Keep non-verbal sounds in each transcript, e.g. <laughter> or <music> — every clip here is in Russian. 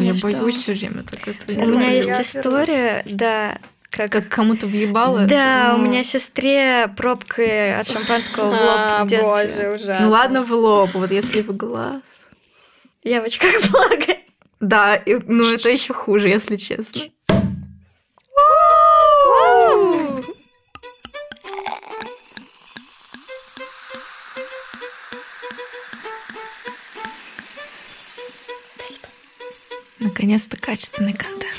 Я Ну что? боюсь все время так это. У меня есть Я история, да, как... Как кому-то въебало. Да, у Ну, меня сестре пробкой от шампанского в лоб А, в детстве. боже, ужасно. Ну ладно, в лоб, вот если в глаз. Я в очках <laughs> благо. Да, и- ну это еще хуже, если честно. Наконец-то качественный контент.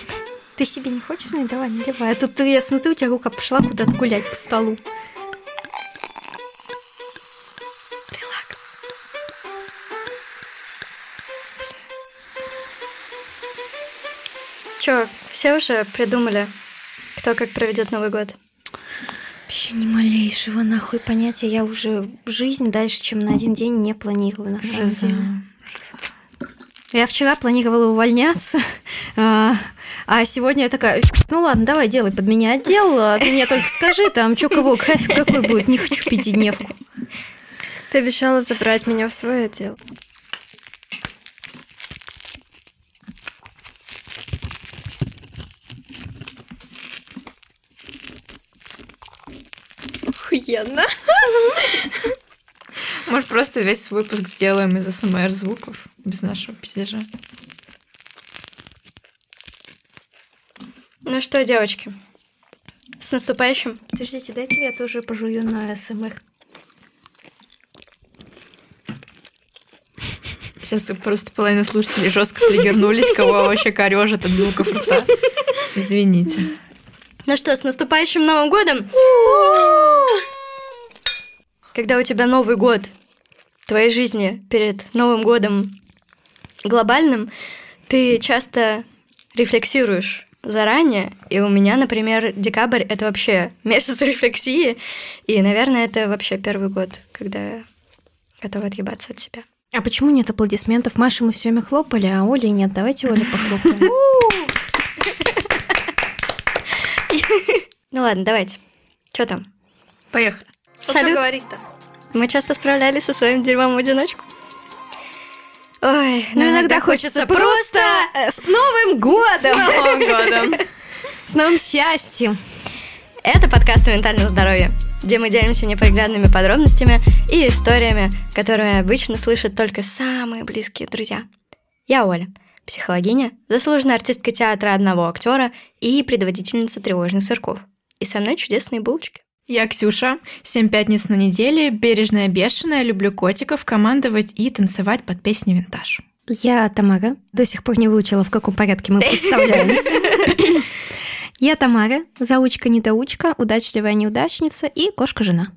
Ты себе не хочешь? Ну, давай, наливай. А тут я смотрю, у тебя рука пошла куда-то гулять по столу. Релакс. Чё, все уже придумали, кто как проведет Новый год? Вообще ни малейшего нахуй понятия. Я уже жизнь дальше, чем на один день не планирую, на самом Жиза. деле. Я вчера планировала увольняться, <laughs> а а сегодня я такая, ну ладно, давай делай под меня отдел, а ты мне только скажи, там, чё кого, график какой будет, не хочу пятидневку. Ты обещала забрать меня в свой отдел. Охуенно. <laughs> Может, просто весь выпуск сделаем из СМР звуков, без нашего пиздежа. Ну что, девочки, с наступающим. Подождите, дайте я тоже пожую на СМР. Сейчас просто половина слушателей жестко триггернулись, кого вообще корежит от звуков рта. Извините. Ну что, с наступающим Новым годом! Когда у тебя Новый год твоей жизни перед Новым годом глобальным, ты часто рефлексируешь заранее. И у меня, например, декабрь — это вообще <laughs> месяц рефлексии. И, наверное, это вообще первый год, когда я готова отъебаться от себя. А почему нет аплодисментов? Маша, мы все время хлопали, а Оли нет. Давайте Оле похлопаем. <laughs> Ну ладно, давайте. Что там? Поехали. Салют. говорить-то? Мы часто справлялись со своим дерьмом в одиночку. Ой, Но иногда хочется просто э, с Новым годом! Новым <laughs> годом. С новым счастьем! Это подкаст о ментальном здоровье, где мы делимся неприглядными подробностями и историями, которые обычно слышат только самые близкие друзья. Я Оля, психологиня, заслуженная артистка театра одного актера и предводительница тревожных сырков. И со мной чудесные булочки. Я Ксюша, семь пятниц на неделе, бережная бешеная, люблю котиков, командовать и танцевать под песни винтаж. Я Тамара. До сих пор не выучила, в каком порядке мы <laughs> представляемся. Я Тамара, заучка-недоучка, удачливая неудачница и кошка-жена.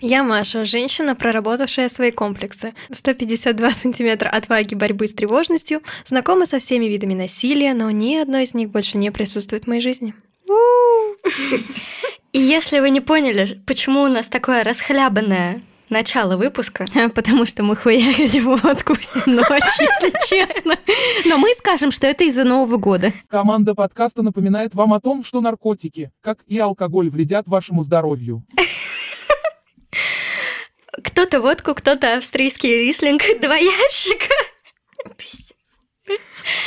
Я Маша, женщина, проработавшая свои комплексы. 152 сантиметра отваги борьбы с тревожностью, знакома со всеми видами насилия, но ни одно из них больше не присутствует в моей жизни. И если вы не поняли, почему у нас такое расхлябанное начало выпуска, <laughs> Потому что мы хуярили водку всю <laughs> ночь, если честно. Но мы скажем, что это из-за Нового года. Команда подкаста напоминает вам о том, что наркотики, как и алкоголь, вредят вашему здоровью. кто-то водку, кто-то австрийский рислинг, два ящика.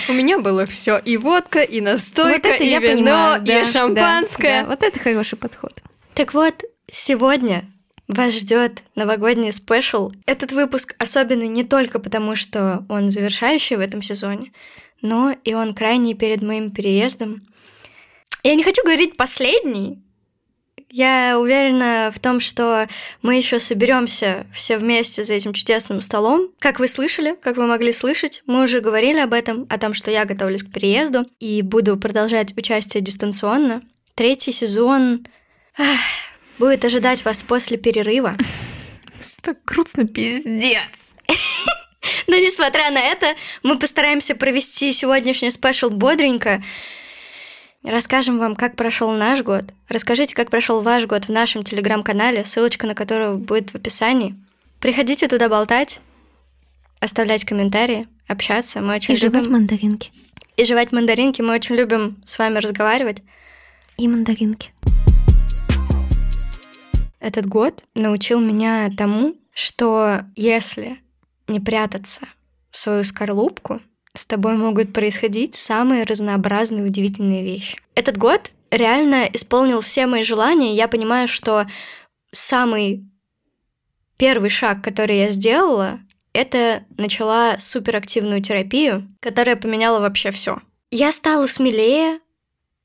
У меня было все и водка, и настойка, вот это и я вино, понимаю, и да, шампанское. да, да. Вот это хороший подход. Так вот, сегодня вас ждет новогодний спешл. Этот выпуск особенный не только потому, что он завершающий в этом сезоне, но и он крайний перед моим переездом. Я не хочу говорить последний. Я уверена в том, что мы еще соберемся все вместе за этим чудесным столом. Как вы слышали, как вы могли слышать, мы уже говорили об этом, о том, что я готовлюсь к переезду и буду продолжать участие дистанционно. Третий сезон ах, будет ожидать вас после перерыва. Что грустно, пиздец. <laughs> Но несмотря на это, мы постараемся провести сегодняшний спешл бодренько. Расскажем вам, как прошел наш год. Расскажите, как прошел ваш год в нашем телеграм-канале, ссылочка на которого будет в описании. Приходите туда болтать, оставлять комментарии, общаться. Мы очень И жевать любим... мандаринки. И жевать мандаринки. Мы очень любим с вами разговаривать. И мандаринки. Этот год научил меня тому, что если не прятаться в свою скорлупку, с тобой могут происходить самые разнообразные удивительные вещи. Этот год реально исполнил все мои желания. Я понимаю, что самый первый шаг, который я сделала, это начала суперактивную терапию, которая поменяла вообще все. Я стала смелее,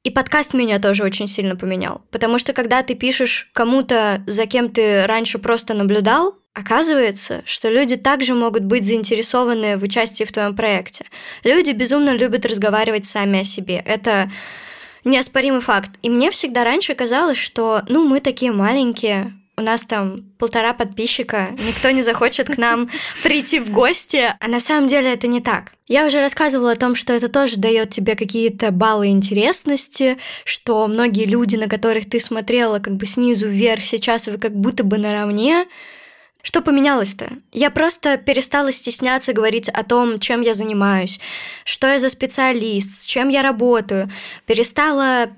и подкаст меня тоже очень сильно поменял. Потому что когда ты пишешь кому-то, за кем ты раньше просто наблюдал, оказывается, что люди также могут быть заинтересованы в участии в твоем проекте. Люди безумно любят разговаривать сами о себе. Это неоспоримый факт. И мне всегда раньше казалось, что, ну, мы такие маленькие, у нас там полтора подписчика, никто не захочет к нам <laughs> прийти в гости, а на самом деле это не так. Я уже рассказывала о том, что это тоже дает тебе какие-то баллы интересности, что многие люди, на которых ты смотрела как бы снизу вверх, сейчас вы как будто бы наравне, что поменялось-то? Я просто перестала стесняться говорить о том, чем я занимаюсь, что я за специалист, с чем я работаю. Перестала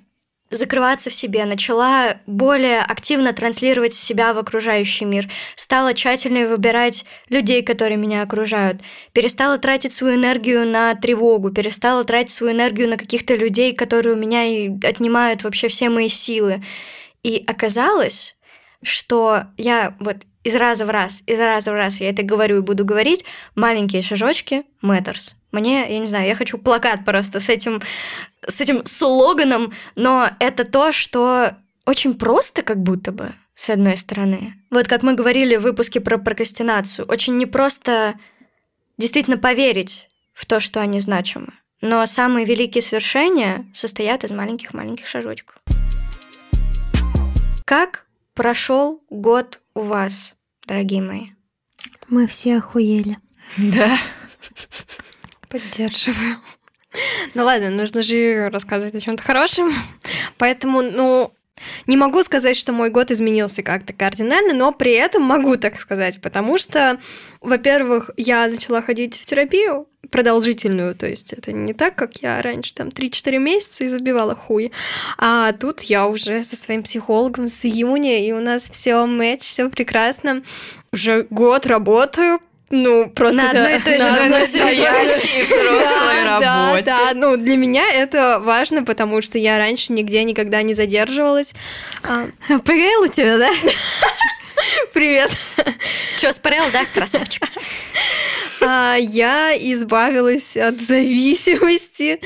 закрываться в себе, начала более активно транслировать себя в окружающий мир, стала тщательнее выбирать людей, которые меня окружают, перестала тратить свою энергию на тревогу, перестала тратить свою энергию на каких-то людей, которые у меня и отнимают вообще все мои силы. И оказалось, что я вот из раза в раз, из раза в раз я это говорю и буду говорить, маленькие шажочки matters. Мне, я не знаю, я хочу плакат просто с этим, с этим слоганом, но это то, что очень просто как будто бы, с одной стороны. Вот как мы говорили в выпуске про прокрастинацию, очень непросто действительно поверить в то, что они значимы. Но самые великие свершения состоят из маленьких-маленьких шажочков. Как прошел год у вас? Дорогие мои. Мы все охуели. Да. Поддерживаю. Ну ладно, нужно же рассказывать о чем-то хорошем. Поэтому, ну, не могу сказать, что мой год изменился как-то кардинально, но при этом могу так сказать, потому что, во-первых, я начала ходить в терапию продолжительную, то есть это не так, как я раньше там 3-4 месяца и забивала хуй, а тут я уже со своим психологом с июня, и у нас все матч, все прекрасно, уже год работаю, ну, просто на одной и той <laughs> же настоящей взрослой работе. Да, да, ну, для меня это важно, потому что я раньше нигде никогда не задерживалась. А, ПГЛ у тебя, да? Привет. Че, спорел, да, красавчик? А, я избавилась от зависимости,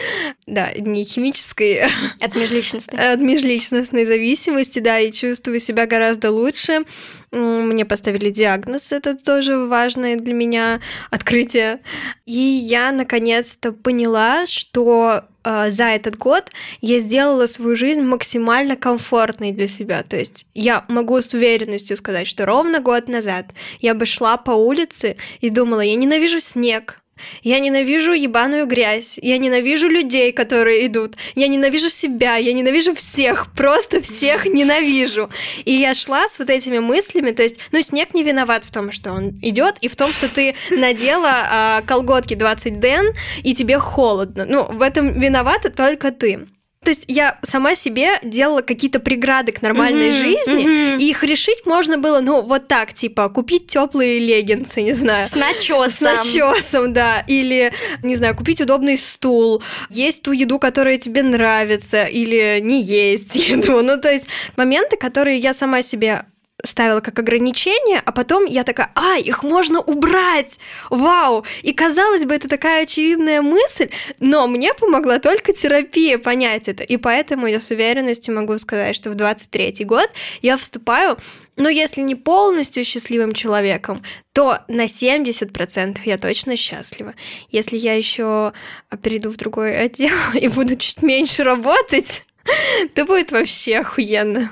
да, не химической, от межличностной. От межличностной зависимости, да, и чувствую себя гораздо лучше. Мне поставили диагноз, это тоже важное для меня открытие. И я наконец-то поняла, что э, за этот год я сделала свою жизнь максимально комфортной для себя. То есть я могу с уверенностью сказать, что ровно год назад я бы шла по улице и думала, я ненавижу снег, я ненавижу ебаную грязь. Я ненавижу людей, которые идут. Я ненавижу себя. Я ненавижу всех. Просто всех ненавижу. И я шла с вот этими мыслями. То есть, ну, снег не виноват в том, что он идет, и в том, что ты надела а, колготки 20 ден, и тебе холодно. Ну, в этом виновата только ты. То есть я сама себе делала какие-то преграды к нормальной mm-hmm, жизни, mm-hmm. и их решить можно было, ну, вот так, типа, купить теплые леггинсы, не знаю. С начесом. С начесом, да. Или, не знаю, купить удобный стул, есть ту еду, которая тебе нравится, или не есть еду. <laughs> Ну, то есть моменты, которые я сама себе ставила как ограничение, а потом я такая, а, их можно убрать, вау! И казалось бы, это такая очевидная мысль, но мне помогла только терапия понять это, и поэтому я с уверенностью могу сказать, что в 23 год я вступаю но если не полностью счастливым человеком, то на 70% я точно счастлива. Если я еще перейду в другой отдел <laughs> и буду чуть меньше работать, <laughs> то будет вообще охуенно.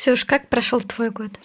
Ксюш, как прошел твой год?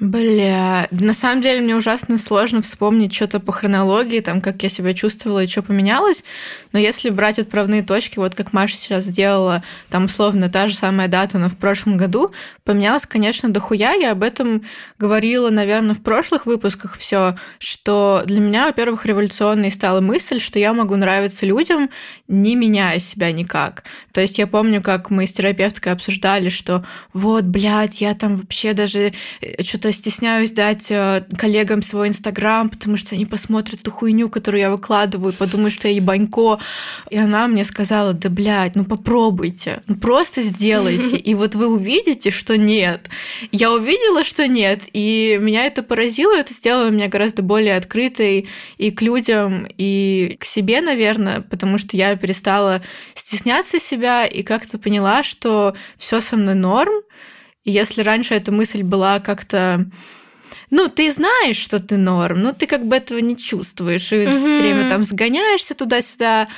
Бля, на самом деле мне ужасно сложно вспомнить что-то по хронологии, там, как я себя чувствовала и что поменялось. Но если брать отправные точки, вот как Маша сейчас сделала, там, условно, та же самая дата, но в прошлом году, поменялось, конечно, дохуя. Я об этом говорила, наверное, в прошлых выпусках все, что для меня, во-первых, революционной стала мысль, что я могу нравиться людям, не меняя себя никак. То есть я помню, как мы с терапевткой обсуждали, что вот, блядь, я там вообще даже э, что стесняюсь дать э, коллегам свой Инстаграм, потому что они посмотрят ту хуйню, которую я выкладываю, подумают, что я ебанько. И она мне сказала, да, блядь, ну попробуйте, ну просто сделайте. <laughs> И вот вы увидите, что нет. Я увидела, что нет, и меня это поразило, это сделало меня гораздо более открытой и к людям, и к себе, наверное, потому что я перестала стесняться себя и как-то поняла, что все со мной норм. И если раньше эта мысль была как-то ну, ты знаешь, что ты норм, но ты как бы этого не чувствуешь, и mm-hmm. все время там сгоняешься туда-сюда.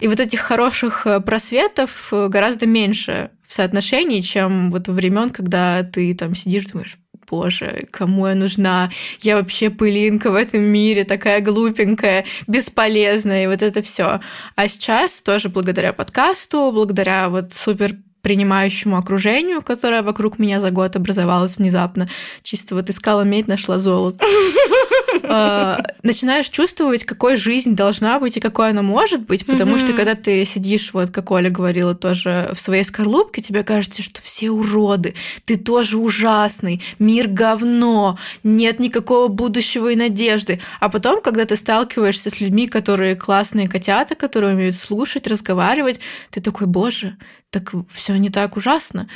И вот этих хороших э, просветов э, гораздо меньше в соотношении, чем вот времен, когда ты там сидишь, думаешь, боже, кому я нужна? Я вообще пылинка в этом мире, такая глупенькая, бесполезная, и вот это все. А сейчас тоже благодаря подкасту, благодаря вот супер принимающему окружению, которое вокруг меня за год образовалось внезапно. Чисто вот искала медь, нашла золото. <laughs> А, начинаешь чувствовать, какой жизнь должна быть и какой она может быть, потому что когда ты сидишь, вот как Оля говорила тоже, в своей скорлупке, тебе кажется, что все уроды, ты тоже ужасный, мир говно, нет никакого будущего и надежды. А потом, когда ты сталкиваешься с людьми, которые классные котята, которые умеют слушать, разговаривать, ты такой, боже, так все не так ужасно.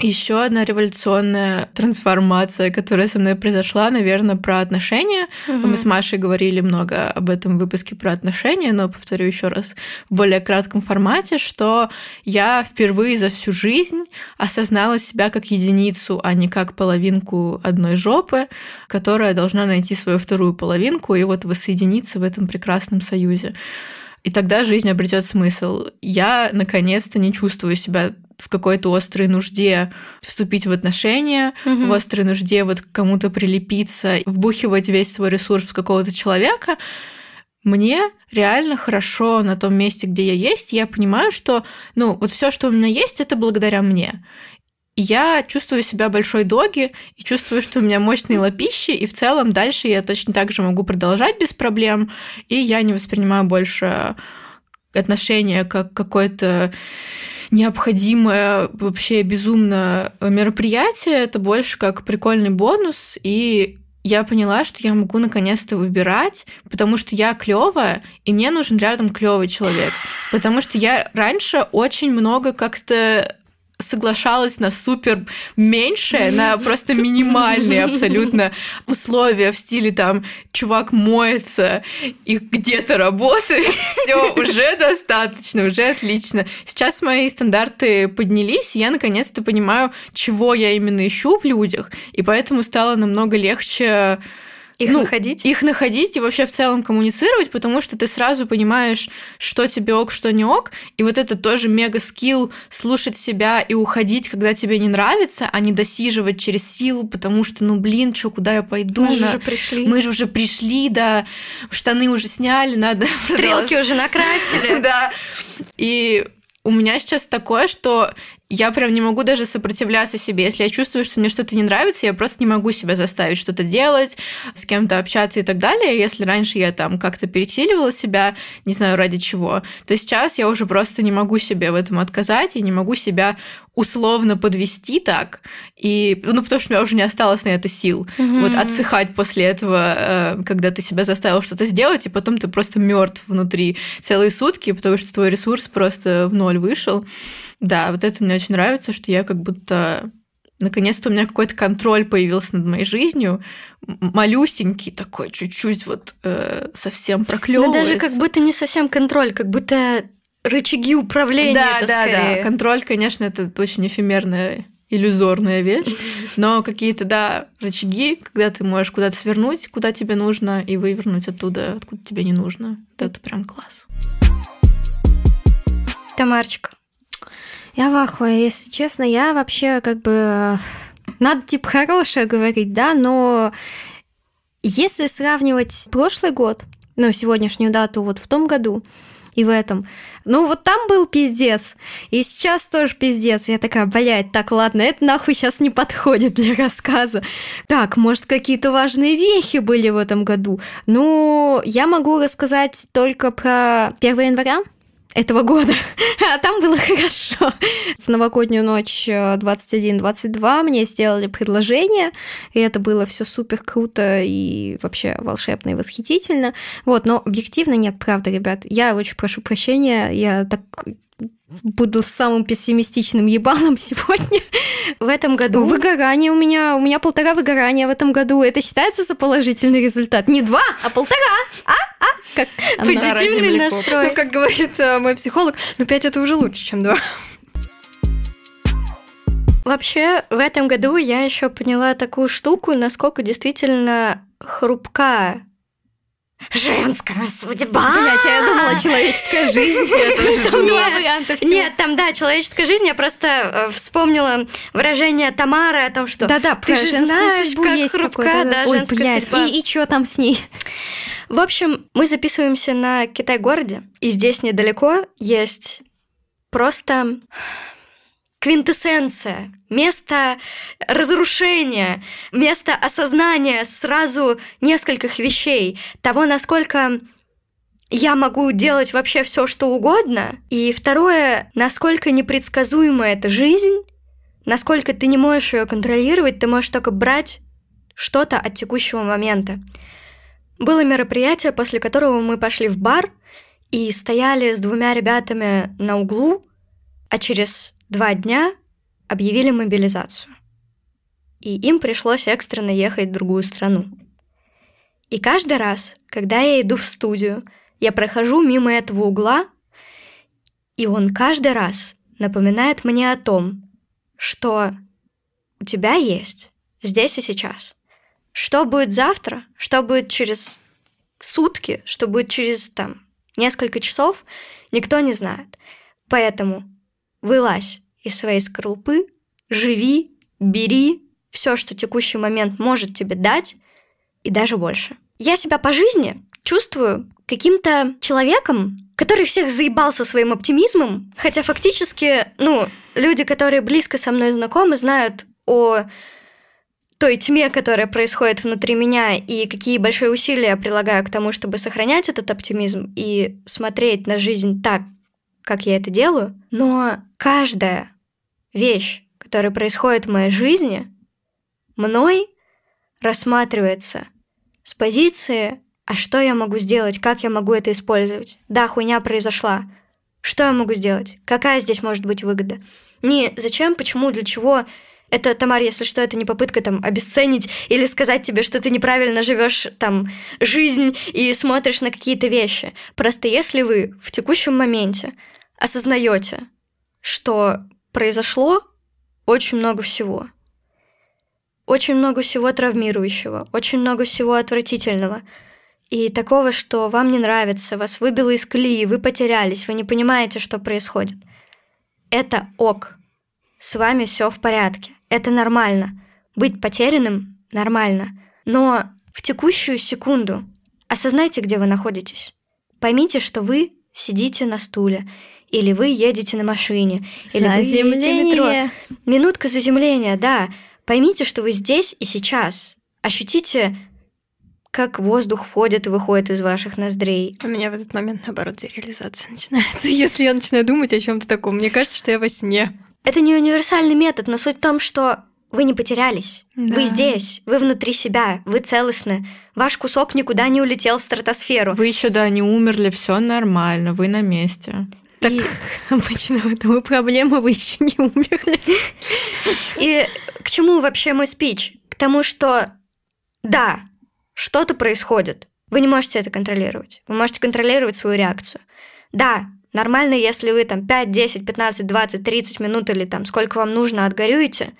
Еще одна революционная трансформация, которая со мной произошла, наверное, про отношения. Угу. Мы с Машей говорили много об этом выпуске про отношения, но повторю еще раз в более кратком формате, что я впервые за всю жизнь осознала себя как единицу, а не как половинку одной жопы, которая должна найти свою вторую половинку и вот воссоединиться в этом прекрасном союзе. И тогда жизнь обретет смысл. Я наконец-то не чувствую себя в какой-то острой нужде вступить в отношения, угу. в острой нужде вот к кому-то прилепиться, вбухивать весь свой ресурс в какого-то человека. Мне реально хорошо на том месте, где я есть. Я понимаю, что ну, вот все, что у меня есть, это благодаря мне я чувствую себя большой доги и чувствую, что у меня мощные лапищи, и в целом дальше я точно так же могу продолжать без проблем, и я не воспринимаю больше отношения как какое-то необходимое вообще безумно мероприятие, это больше как прикольный бонус, и я поняла, что я могу наконец-то выбирать, потому что я клевая, и мне нужен рядом клевый человек. Потому что я раньше очень много как-то соглашалась на супер меньшее, на просто минимальные абсолютно условия в стиле там чувак моется и где-то работает, <laughs> все уже достаточно, уже отлично. Сейчас мои стандарты поднялись, и я наконец-то понимаю, чего я именно ищу в людях, и поэтому стало намного легче их ну, находить? Их находить и вообще в целом коммуницировать, потому что ты сразу понимаешь, что тебе ок, что не ок. И вот это тоже мега скилл слушать себя и уходить, когда тебе не нравится, а не досиживать через силу, потому что, ну блин, что, куда я пойду? Мы же уже пришли. Мы же уже пришли, да, штаны уже сняли, надо... <laughs> Стрелки уже накрасили. <laughs> Да. И у меня сейчас такое, что я прям не могу даже сопротивляться себе. Если я чувствую, что мне что-то не нравится, я просто не могу себя заставить что-то делать, с кем-то общаться и так далее. Если раньше я там как-то пересиливала себя, не знаю ради чего, то сейчас я уже просто не могу себе в этом отказать, и не могу себя условно подвести так, и, ну, потому что у меня уже не осталось на это сил. Mm-hmm. Вот отсыхать после этого, э, когда ты себя заставил что-то сделать, и потом ты просто мертв внутри целые сутки, потому что твой ресурс просто в ноль вышел. Да, вот это мне очень нравится, что я как будто наконец-то у меня какой-то контроль появился над моей жизнью, малюсенький такой, чуть-чуть вот э, совсем проклевывается. Но даже как будто не совсем контроль, как будто рычаги управления. Да, это да, скорее. да. Контроль, конечно, это очень эфемерная иллюзорная вещь, <laughs> но какие-то, да, рычаги, когда ты можешь куда-то свернуть, куда тебе нужно, и вывернуть оттуда, откуда тебе не нужно. Это прям класс. Тамарчик, я в ахуе, если честно, я вообще как бы... Надо типа хорошее говорить, да, но если сравнивать прошлый год, ну, сегодняшнюю дату вот в том году и в этом, ну, вот там был пиздец, и сейчас тоже пиздец. Я такая, блядь, так, ладно, это нахуй сейчас не подходит для рассказа. Так, может, какие-то важные вехи были в этом году. Ну, я могу рассказать только про 1 января, этого года. <laughs> А там было хорошо. В новогоднюю ночь 21-22 мне сделали предложение, и это было все супер круто и вообще волшебно и восхитительно. Вот, но объективно нет, правда, ребят. Я очень прошу прощения, я так буду самым пессимистичным ебалом <laughs> сегодня. В этом году... Выгорание у меня, у меня полтора выгорания в этом году. Это считается за положительный результат? Не два, а полтора. А? А? Как позитивный настрой. Ну, как говорит э, мой психолог, ну пять это уже лучше, чем два. Вообще, в этом году я еще поняла такую штуку, насколько действительно хрупка женская судьба. Блять, я думала человеческая жизнь. <laughs> Там два варианта всего. Нет, там, да, человеческая жизнь. Я просто э, вспомнила выражение Тамары о том, что Да-да, ты же знаешь, как хрупка, да, женская судьба. и, и что там с ней? В общем, мы записываемся на Китай-городе, и здесь недалеко есть просто квинтэссенция, место разрушения, место осознания сразу нескольких вещей, того, насколько я могу делать вообще все, что угодно, и второе, насколько непредсказуема эта жизнь, насколько ты не можешь ее контролировать, ты можешь только брать что-то от текущего момента. Было мероприятие, после которого мы пошли в бар и стояли с двумя ребятами на углу, а через два дня объявили мобилизацию. И им пришлось экстренно ехать в другую страну. И каждый раз, когда я иду в студию, я прохожу мимо этого угла, и он каждый раз напоминает мне о том, что у тебя есть здесь и сейчас. Что будет завтра, что будет через сутки, что будет через там несколько часов, никто не знает. Поэтому вылазь из своей скорлупы, живи, бери все, что текущий момент может тебе дать, и даже больше. Я себя по жизни чувствую каким-то человеком, который всех заебал со своим оптимизмом, хотя фактически, ну, люди, которые близко со мной знакомы, знают о той тьме, которая происходит внутри меня, и какие большие усилия я прилагаю к тому, чтобы сохранять этот оптимизм и смотреть на жизнь так, как я это делаю. Но каждая вещь, которая происходит в моей жизни, мной рассматривается с позиции «А что я могу сделать? Как я могу это использовать? Да, хуйня произошла. Что я могу сделать? Какая здесь может быть выгода? Не зачем, почему, для чего это, Тамар, если что, это не попытка там обесценить или сказать тебе, что ты неправильно живешь там жизнь и смотришь на какие-то вещи. Просто если вы в текущем моменте осознаете, что произошло очень много всего, очень много всего травмирующего, очень много всего отвратительного. И такого, что вам не нравится, вас выбило из колеи, вы потерялись, вы не понимаете, что происходит. Это ок. С вами все в порядке. Это нормально. Быть потерянным нормально. Но в текущую секунду осознайте, где вы находитесь. Поймите, что вы сидите на стуле, или вы едете на машине, или вы едете в метро. Минутка заземления, да. Поймите, что вы здесь и сейчас. Ощутите, как воздух входит и выходит из ваших ноздрей. У меня в этот момент, наоборот, дереализация начинается. <laughs> Если я начинаю думать о чем то таком, мне кажется, что я во сне. Это не универсальный метод, но суть в том, что вы не потерялись. Да. Вы здесь, вы внутри себя, вы целостны. Ваш кусок никуда не улетел в стратосферу. Вы еще, да, не умерли, все нормально, вы на месте. Так И- <laughs> обычно в этом и проблема, вы еще не умерли. И к чему вообще мой спич? К тому, что да, что-то происходит. Вы не можете это контролировать. Вы можете контролировать свою реакцию. Да, нормально, если вы там 5, 10, 15, 20, 30 минут или там сколько вам нужно отгорюете,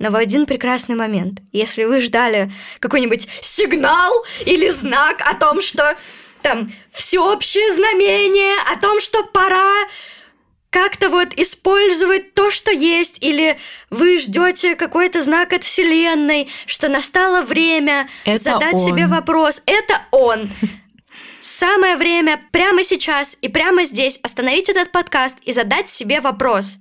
но в один прекрасный момент, если вы ждали какой-нибудь сигнал или знак о том, что там всеобщее знамение, о том, что пора как-то вот использовать то, что есть, или вы ждете какой-то знак от Вселенной, что настало время Это задать он. себе вопрос. Это он. Самое время прямо сейчас и прямо здесь остановить этот подкаст и задать себе вопрос.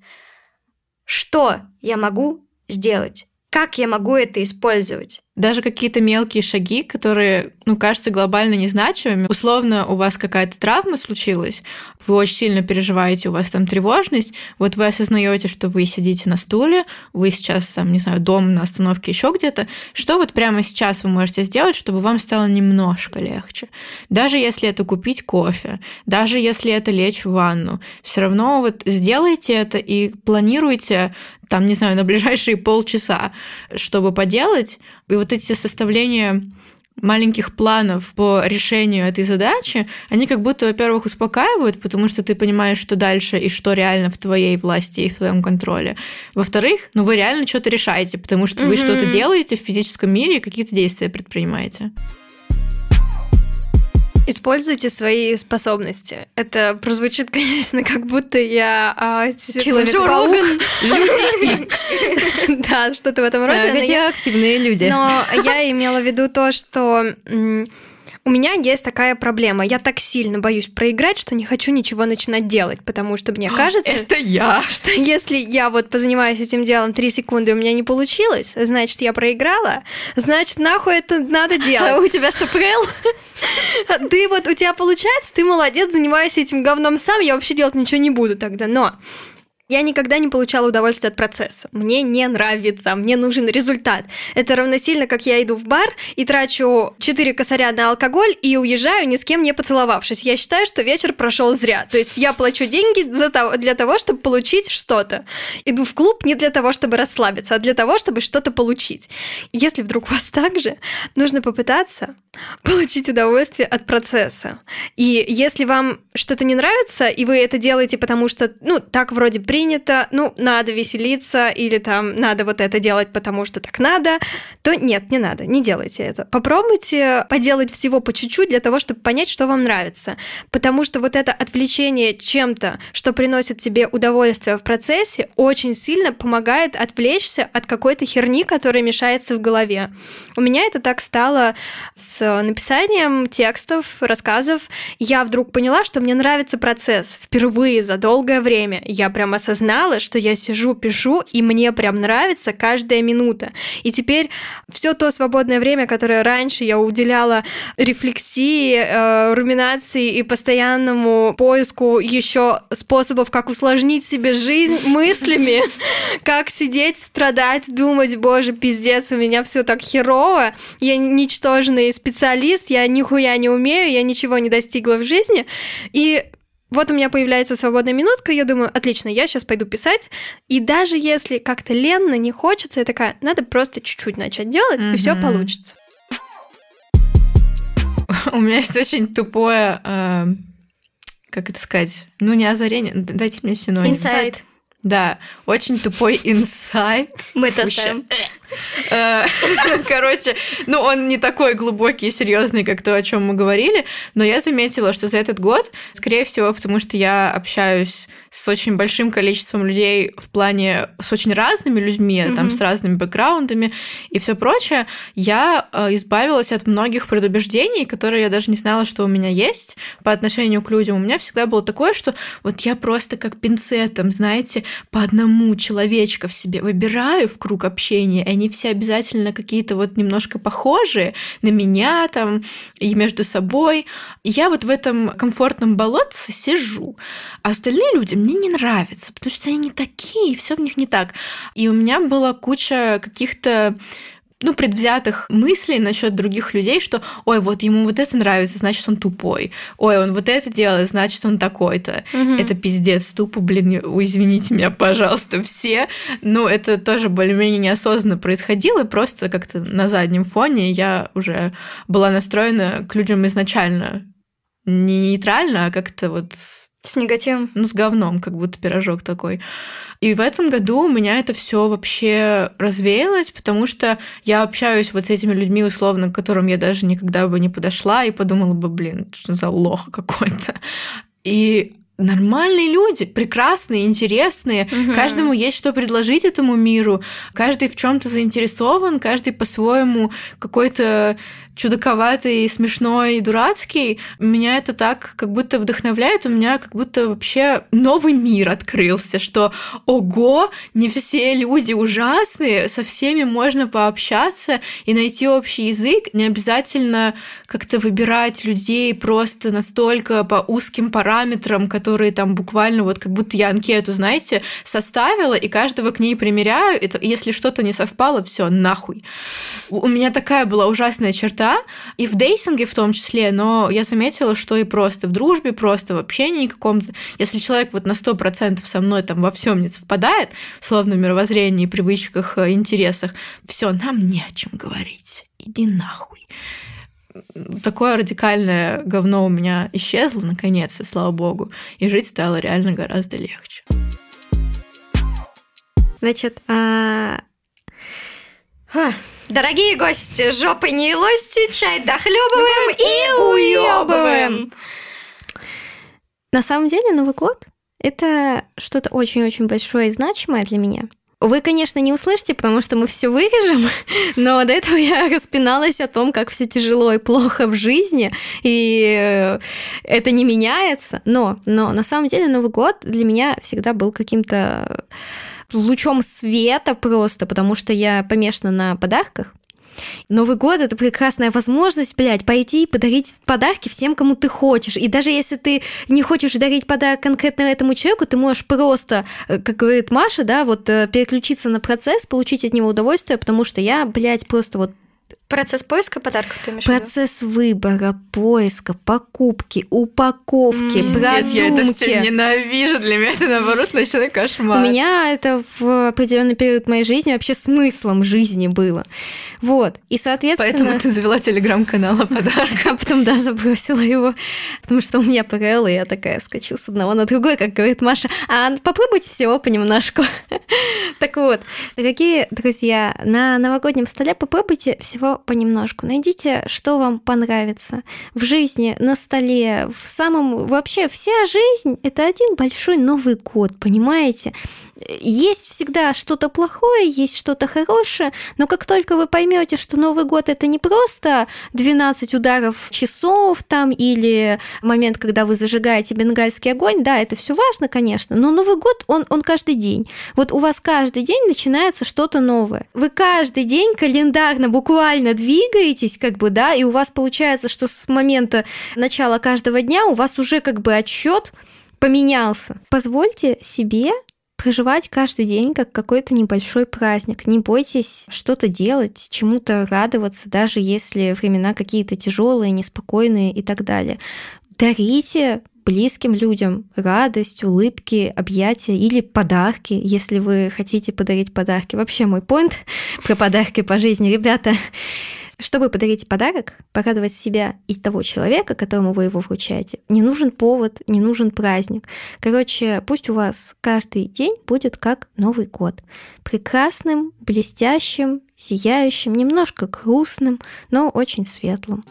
Что я могу сделать? Как я могу это использовать? Даже какие-то мелкие шаги, которые, ну, кажутся глобально незначимыми. Условно, у вас какая-то травма случилась, вы очень сильно переживаете, у вас там тревожность, вот вы осознаете, что вы сидите на стуле, вы сейчас там, не знаю, дома на остановке еще где-то, что вот прямо сейчас вы можете сделать, чтобы вам стало немножко легче? Даже если это купить кофе, даже если это лечь в ванну, все равно вот сделайте это и планируйте там, не знаю, на ближайшие полчаса, чтобы поделать. И вот эти составления маленьких планов по решению этой задачи, они как будто, во-первых, успокаивают, потому что ты понимаешь, что дальше и что реально в твоей власти и в твоем контроле. Во-вторых, ну вы реально что-то решаете, потому что mm-hmm. вы что-то делаете в физическом мире и какие-то действия предпринимаете. Используйте свои способности. Это прозвучит, <laughs> конечно, как будто я а, Человек-паук, люди <laughs> Да, что-то в этом роде. Радиоактивные люди. Но я имела в виду то, что у меня есть такая проблема. Я так сильно боюсь проиграть, что не хочу ничего начинать делать, потому что мне кажется... Это я! <laughs> Что если я вот позанимаюсь этим делом три секунды, и у меня не получилось, значит, я проиграла, значит, нахуй это надо <laughs> делать. А у тебя что, прел? <laughs> Ты вот, у тебя получается, ты молодец, занимайся этим говном сам, я вообще делать ничего не буду тогда. Но я никогда не получала удовольствия от процесса. Мне не нравится, мне нужен результат. Это равносильно, как я иду в бар и трачу 4 косаря на алкоголь и уезжаю, ни с кем не поцеловавшись. Я считаю, что вечер прошел зря. То есть я плачу деньги за того, для того, чтобы получить что-то. Иду в клуб не для того, чтобы расслабиться, а для того, чтобы что-то получить. Если вдруг у вас так же, нужно попытаться получить удовольствие от процесса. И если вам что-то не нравится, и вы это делаете, потому что, ну, так вроде принято, принято, ну, надо веселиться или там надо вот это делать, потому что так надо, то нет, не надо, не делайте это. Попробуйте поделать всего по чуть-чуть для того, чтобы понять, что вам нравится. Потому что вот это отвлечение чем-то, что приносит тебе удовольствие в процессе, очень сильно помогает отвлечься от какой-то херни, которая мешается в голове. У меня это так стало с написанием текстов, рассказов. Я вдруг поняла, что мне нравится процесс впервые за долгое время. Я прям осознала осознала, что я сижу, пишу, и мне прям нравится каждая минута. И теперь все то свободное время, которое раньше я уделяла рефлексии, э, руминации и постоянному поиску еще способов, как усложнить себе жизнь <laughs> мыслями, как сидеть, страдать, думать, боже, пиздец, у меня все так херово, я ничтожный специалист, я нихуя не умею, я ничего не достигла в жизни. И вот у меня появляется свободная минутка, я думаю, отлично, я сейчас пойду писать. И даже если как-то ленно, не хочется, я такая, надо просто чуть-чуть начать делать, mm-hmm. и все получится. У меня есть очень тупое, э, как это сказать, ну не озарение, дайте мне синоним. Инсайт. Да, очень тупой <laughs> инсайт. Мы это оставим. Э, <laughs> короче, ну он не такой глубокий и серьезный, как то, о чем мы говорили, но я заметила, что за этот год, скорее всего, потому что я общаюсь с очень большим количеством людей в плане с очень разными людьми, mm-hmm. там с разными бэкграундами и все прочее, я э, избавилась от многих предубеждений, которые я даже не знала, что у меня есть по отношению к людям. У меня всегда было такое, что вот я просто как пинцетом, знаете, по одному человечка в себе выбираю в круг общения, и они все обязательно какие-то вот немножко похожие на меня там и между собой. И я вот в этом комфортном болотце сижу. А остальные люди мне не нравятся, потому что они не такие, все в них не так. И у меня была куча каких-то ну, предвзятых мыслей насчет других людей, что, ой, вот ему вот это нравится, значит, он тупой. Ой, он вот это делает, значит, он такой-то. Угу. Это пиздец, тупо, блин, извините меня, пожалуйста, все. Ну, это тоже более-менее неосознанно происходило, просто как-то на заднем фоне я уже была настроена к людям изначально не нейтрально, а как-то вот с негативом? Ну, с говном, как будто пирожок такой. И в этом году у меня это все вообще развеялось, потому что я общаюсь вот с этими людьми, условно, к которым я даже никогда бы не подошла и подумала бы, блин, что за лох какой-то. И нормальные люди, прекрасные, интересные. Мгм. Каждому есть что предложить этому миру. Каждый в чем-то заинтересован, каждый по-своему какой-то чудаковатый, смешной, дурацкий. Меня это так как будто вдохновляет, у меня как будто вообще новый мир открылся, что ого, не все люди ужасные, со всеми можно пообщаться и найти общий язык. Не обязательно как-то выбирать людей просто настолько по узким параметрам, которые там буквально вот как будто я анкету, знаете, составила и каждого к ней примеряю. И то- если что-то не совпало, все нахуй. У у меня такая была ужасная черта, и в дейсинге в том числе, но я заметила, что и просто в дружбе, просто в общении каком-то, если человек вот на 100% со мной там во всем не совпадает, словно в мировоззрении, привычках, э, интересах, все, нам не о чем говорить. Иди нахуй. Такое радикальное говно у меня исчезло, наконец, и слава богу, и жить стало реально гораздо легче. Значит, а, Ха. Дорогие гости, жопы не лости, чай дохлебываем и уебываем. на самом деле Новый год — это что-то очень-очень большое и значимое для меня. Вы, конечно, не услышите, потому что мы все вырежем, <laughs> но до этого я распиналась о том, как все тяжело и плохо в жизни, и э, это не меняется. Но, но на самом деле Новый год для меня всегда был каким-то лучом света просто, потому что я помешана на подарках. Новый год это прекрасная возможность, блядь, пойти и подарить подарки всем, кому ты хочешь. И даже если ты не хочешь дарить подарок конкретно этому человеку, ты можешь просто, э, как говорит Маша, да, вот э, переключиться на процесс, получить от него удовольствие, потому что я, блядь, просто вот Процесс поиска подарков ты имеешь процесс выбора, поиска, покупки, упаковки, М, Пиздец, я это все продумки. ненавижу. Для меня это, наоборот, ночной У кошмар. меня это в определенный период моей жизни вообще смыслом жизни было. Вот. И, соответственно... Поэтому ты завела телеграм-канал о подарках. А <laughs> потом, да, забросила его, потому что у меня ПРЛ, и я такая скачу с одного на другой, как говорит Маша. А попробуйте всего понемножку. <laughs> Так вот, дорогие друзья, на новогоднем столе попробуйте всего понемножку. Найдите, что вам понравится в жизни, на столе, в самом... Вообще, вся жизнь — это один большой Новый год, понимаете? Есть всегда что-то плохое, есть что-то хорошее, но как только вы поймете, что Новый год это не просто 12 ударов часов там или момент, когда вы зажигаете бенгальский огонь, да, это все важно, конечно, но Новый год, он, он каждый день. Вот у вас каждый день начинается что-то новое. Вы каждый день календарно буквально двигаетесь, как бы, да, и у вас получается, что с момента начала каждого дня у вас уже как бы отсчет поменялся. Позвольте себе проживать каждый день как какой-то небольшой праздник. Не бойтесь что-то делать, чему-то радоваться, даже если времена какие-то тяжелые, неспокойные и так далее. Дарите близким людям радость, улыбки, объятия или подарки, если вы хотите подарить подарки. Вообще мой поинт <laughs> про подарки по жизни, ребята. Чтобы подарить подарок, порадовать себя и того человека, которому вы его вручаете, не нужен повод, не нужен праздник. Короче, пусть у вас каждый день будет как Новый год. Прекрасным, блестящим, сияющим, немножко грустным, но очень светлым.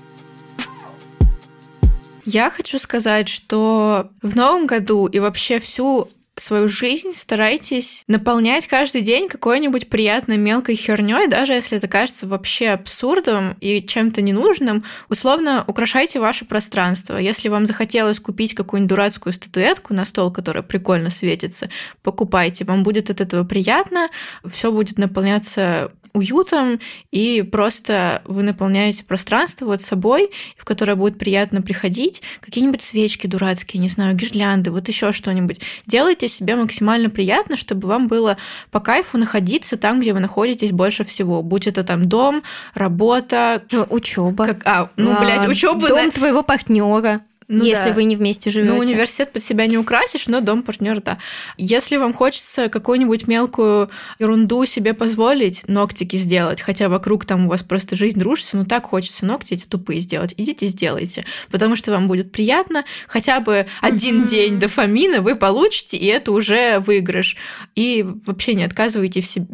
Я хочу сказать, что в новом году и вообще всю свою жизнь старайтесь наполнять каждый день какой-нибудь приятной мелкой херней, даже если это кажется вообще абсурдом и чем-то ненужным. Условно украшайте ваше пространство. Если вам захотелось купить какую-нибудь дурацкую статуэтку на стол, которая прикольно светится, покупайте. Вам будет от этого приятно, все будет наполняться уютом, и просто вы наполняете пространство вот собой, в которое будет приятно приходить, какие-нибудь свечки дурацкие, не знаю, гирлянды, вот еще что-нибудь. Делайте себе максимально приятно, чтобы вам было по кайфу находиться там, где вы находитесь больше всего. Будь это там дом, работа, Учеба. как, а, ну, блядь, учеба. Дом твоего партнера, Ну если да. вы не вместе живете. Ну, университет под себя не украсишь, но дом партнер, да. Если вам хочется какую-нибудь мелкую ерунду себе позволить, ногтики сделать, хотя вокруг там у вас просто жизнь рушится, но так хочется ногти эти тупые сделать, идите сделайте, потому что вам будет приятно, хотя бы один день дофамина вы получите, и это уже выигрыш. И вообще не отказывайте в себе.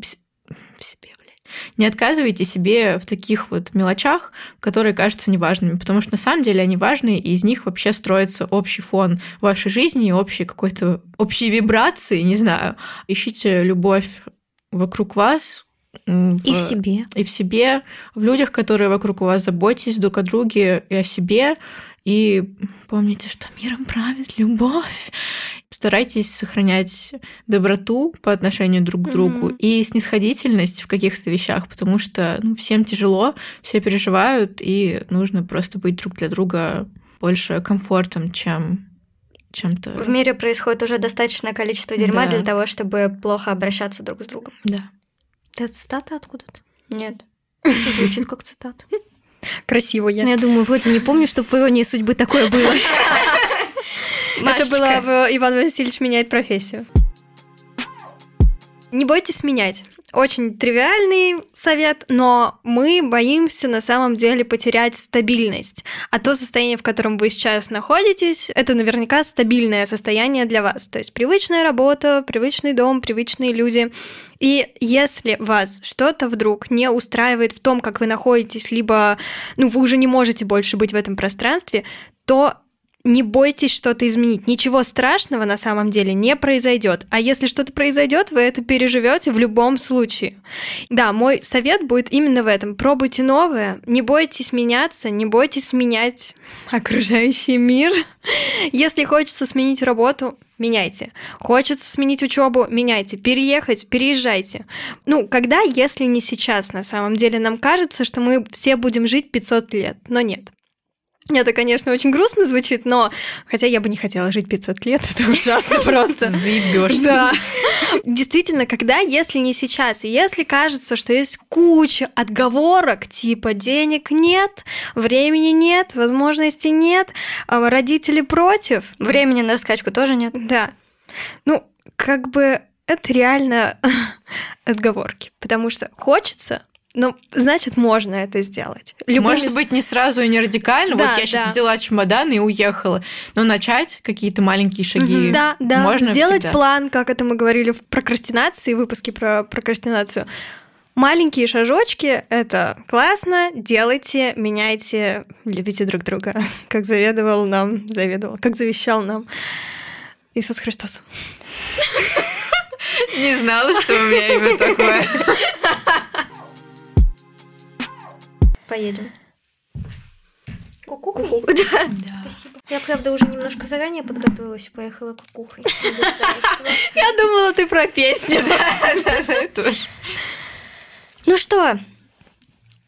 Не отказывайте себе в таких вот мелочах, которые кажутся неважными, потому что на самом деле они важны, и из них вообще строится общий фон вашей жизни и общий какой-то общие вибрации, не знаю. Ищите любовь вокруг вас, в, и в себе. И в себе, в людях, которые вокруг вас заботитесь друг о друге и о себе. И помните, что миром правит любовь. Старайтесь сохранять доброту по отношению друг к другу mm-hmm. и снисходительность в каких-то вещах, потому что ну, всем тяжело, все переживают, и нужно просто быть друг для друга больше комфортом, чем чем-то. В мире происходит уже достаточное количество дерьма да. для того, чтобы плохо обращаться друг с другом. Да. Это цитата откуда-то? Нет. Это звучит как цитата. Красиво я. Я думаю, вроде не помню, что в иронии судьбы такое было. Это было Иван Васильевич меняет профессию. Не бойтесь менять. Очень тривиальный совет, но мы боимся на самом деле потерять стабильность. А то состояние, в котором вы сейчас находитесь, это наверняка стабильное состояние для вас. То есть привычная работа, привычный дом, привычные люди. И если вас что-то вдруг не устраивает в том, как вы находитесь, либо ну, вы уже не можете больше быть в этом пространстве, то не бойтесь что-то изменить. Ничего страшного на самом деле не произойдет. А если что-то произойдет, вы это переживете в любом случае. Да, мой совет будет именно в этом. Пробуйте новое, не бойтесь меняться, не бойтесь менять окружающий мир. Если хочется сменить работу, меняйте. Хочется сменить учебу, меняйте. Переехать, переезжайте. Ну, когда, если не сейчас, на самом деле, нам кажется, что мы все будем жить 500 лет, но нет. Это, конечно, очень грустно звучит, но хотя я бы не хотела жить 500 лет, <laughs> это ужасно просто. Заебешься. Да. Действительно, когда, если не сейчас, и если кажется, что есть куча отговорок, типа денег нет, времени нет, возможностей нет, а родители против. Времени на скачку тоже нет. Да. Ну, как бы это реально <laughs> отговорки, потому что хочется, ну, значит, можно это сделать. Любыми... Может быть, не сразу и не радикально. Да, вот я сейчас да. взяла чемодан и уехала. Но начать какие-то маленькие шаги. Да, да. Можно Сделать всегда. план, как это мы говорили в прокрастинации, выпуске про прокрастинацию. Маленькие шажочки — это классно, делайте, меняйте, любите друг друга, <laughs> как заведовал нам, заведовал, как завещал нам Иисус Христос. <laughs> Не знала, что у меня имя такое. <laughs> Поедем. Кукухой? <laughs> Да. да. Спасибо. Я, правда, уже немножко заранее подготовилась и поехала кукухой. <laughs> Я думала, ты про песню. <laughs> Да, да, тоже. Ну что,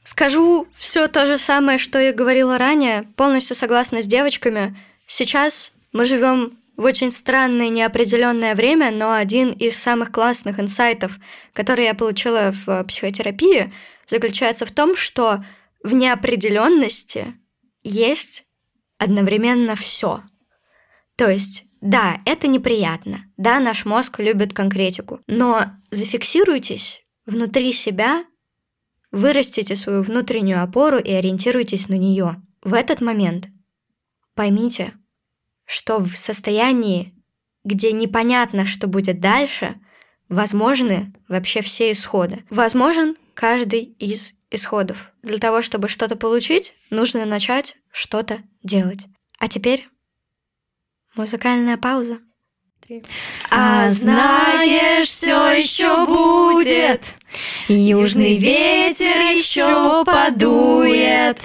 скажу все то же самое, что и говорила ранее. Полностью согласна с девочками. Сейчас мы живем в очень странное неопределенное время, но один из самых классных инсайтов, который я получила в психотерапии, заключается в том, что в неопределенности есть одновременно все. То есть, да, это неприятно, да, наш мозг любит конкретику, но зафиксируйтесь внутри себя, вырастите свою внутреннюю опору и ориентируйтесь на нее. В этот момент поймите, что в состоянии, где непонятно, что будет дальше, возможны вообще все исходы. Возможен каждый из исходов. Для того, чтобы что-то получить, нужно начать что-то делать. А теперь музыкальная пауза. А знаешь, все еще будет, Южный ветер еще подует,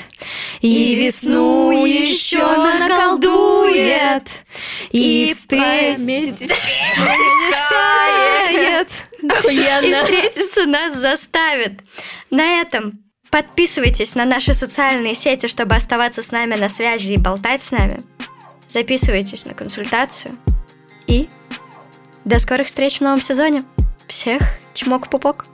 И весну еще наколдует, И стыд не <laughs> стает, И встретиться нас заставит. На этом подписывайтесь на наши социальные сети, чтобы оставаться с нами на связи и болтать с нами. Записывайтесь на консультацию. И до скорых встреч в новом сезоне. Всех чмок в пупок.